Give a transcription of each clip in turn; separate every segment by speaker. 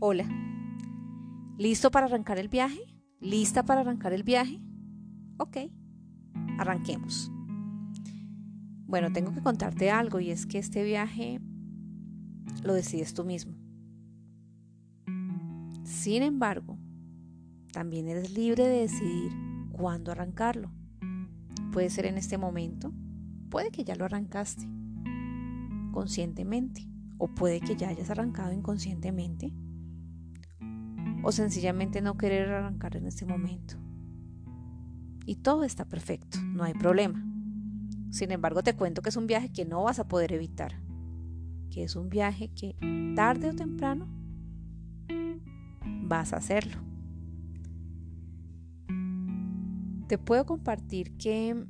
Speaker 1: Hola. ¿Listo para arrancar el viaje? ¿Lista para arrancar el viaje? Ok, arranquemos. Bueno, tengo que contarte algo y es que este viaje lo decides tú mismo. Sin embargo, también eres libre de decidir cuándo arrancarlo. Puede ser en este momento, puede que ya lo arrancaste conscientemente o puede que ya hayas arrancado inconscientemente o sencillamente no querer arrancar en este momento. Y todo está perfecto, no hay problema. Sin embargo, te cuento que es un viaje que no vas a poder evitar, que es un viaje que tarde o temprano vas a hacerlo. Te puedo compartir que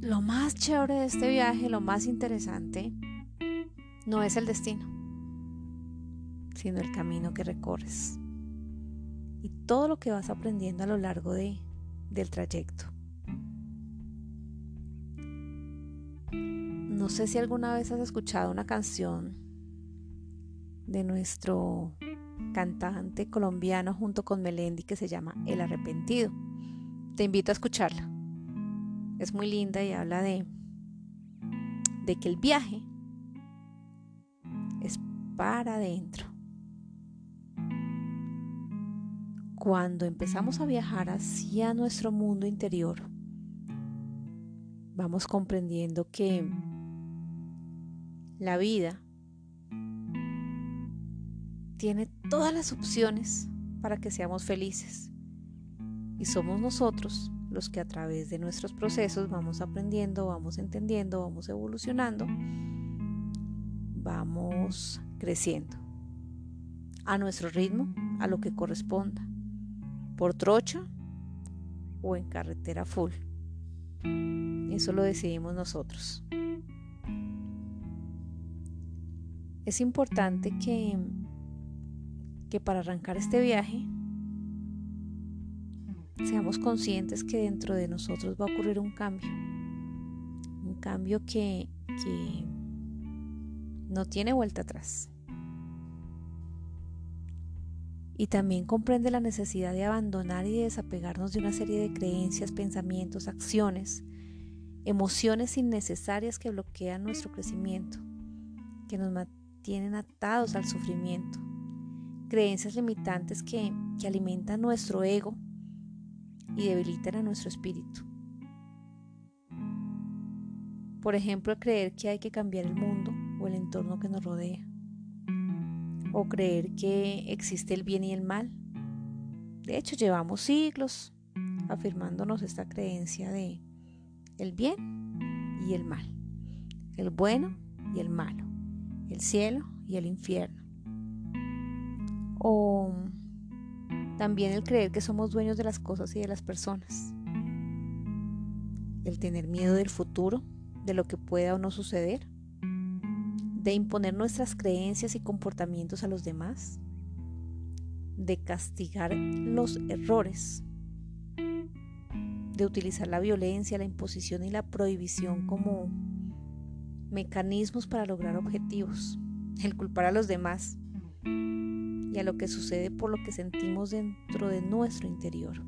Speaker 1: lo más chévere de este viaje, lo más interesante, no es el destino sino el camino que recorres y todo lo que vas aprendiendo a lo largo de, del trayecto. No sé si alguna vez has escuchado una canción de nuestro cantante colombiano junto con Melendi que se llama El Arrepentido. Te invito a escucharla. Es muy linda y habla de, de que el viaje es para adentro. Cuando empezamos a viajar hacia nuestro mundo interior, vamos comprendiendo que la vida tiene todas las opciones para que seamos felices. Y somos nosotros los que a través de nuestros procesos vamos aprendiendo, vamos entendiendo, vamos evolucionando, vamos creciendo a nuestro ritmo, a lo que corresponda por trocha o en carretera full. Eso lo decidimos nosotros. Es importante que, que para arrancar este viaje seamos conscientes que dentro de nosotros va a ocurrir un cambio. Un cambio que, que no tiene vuelta atrás y también comprende la necesidad de abandonar y desapegarnos de una serie de creencias, pensamientos, acciones, emociones innecesarias que bloquean nuestro crecimiento, que nos mantienen atados al sufrimiento, creencias limitantes que, que alimentan nuestro ego y debilitan a nuestro espíritu. Por ejemplo, creer que hay que cambiar el mundo o el entorno que nos rodea o creer que existe el bien y el mal. De hecho, llevamos siglos afirmándonos esta creencia de el bien y el mal, el bueno y el malo, el cielo y el infierno. O también el creer que somos dueños de las cosas y de las personas. El tener miedo del futuro, de lo que pueda o no suceder de imponer nuestras creencias y comportamientos a los demás, de castigar los errores, de utilizar la violencia, la imposición y la prohibición como mecanismos para lograr objetivos, el culpar a los demás y a lo que sucede por lo que sentimos dentro de nuestro interior.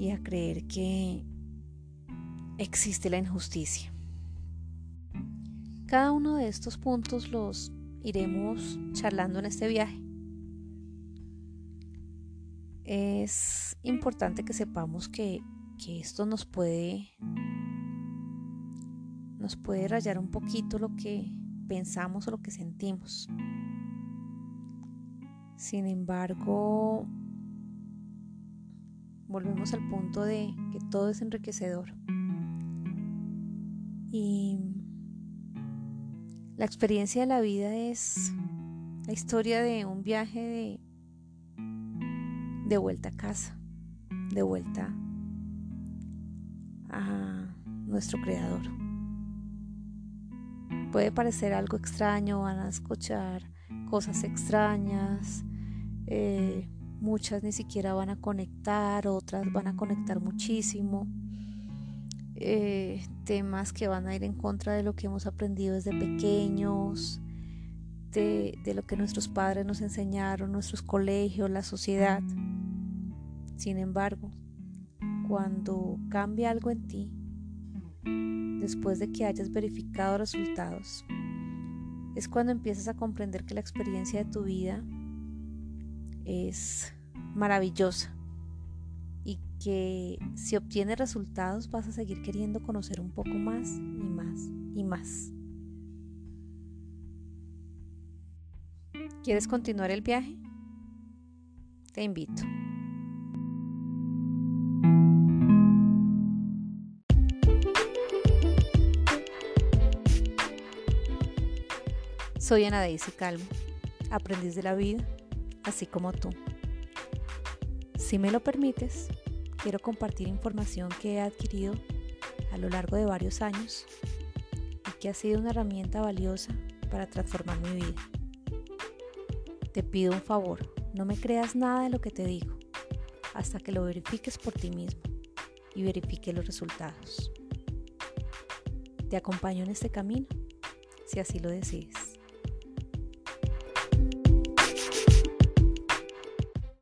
Speaker 1: Y a creer que existe la injusticia. Cada uno de estos puntos los iremos charlando en este viaje. Es importante que sepamos que, esto nos puede nos puede rayar un poquito lo que pensamos o lo que sentimos. Sin embargo, volvemos al punto de que todo es enriquecedor. Y la experiencia de la vida es la historia de un viaje de, de vuelta a casa, de vuelta a nuestro creador. Puede parecer algo extraño, van a escuchar cosas extrañas, eh, muchas ni siquiera van a conectar, otras van a conectar muchísimo. Eh, temas que van a ir en contra de lo que hemos aprendido desde pequeños, de, de lo que nuestros padres nos enseñaron, nuestros colegios, la sociedad. Sin embargo, cuando cambia algo en ti, después de que hayas verificado resultados, es cuando empiezas a comprender que la experiencia de tu vida es maravillosa que si obtienes resultados vas a seguir queriendo conocer un poco más y más y más. ¿Quieres continuar el viaje? Te invito. Soy Ana Daisy Calvo, aprendiz de la vida, así como tú. Si me lo permites, quiero compartir información que he adquirido a lo largo de varios años y que ha sido una herramienta valiosa para transformar mi vida. Te pido un favor, no me creas nada de lo que te digo hasta que lo verifiques por ti mismo y verifique los resultados. Te acompaño en este camino si así lo decides.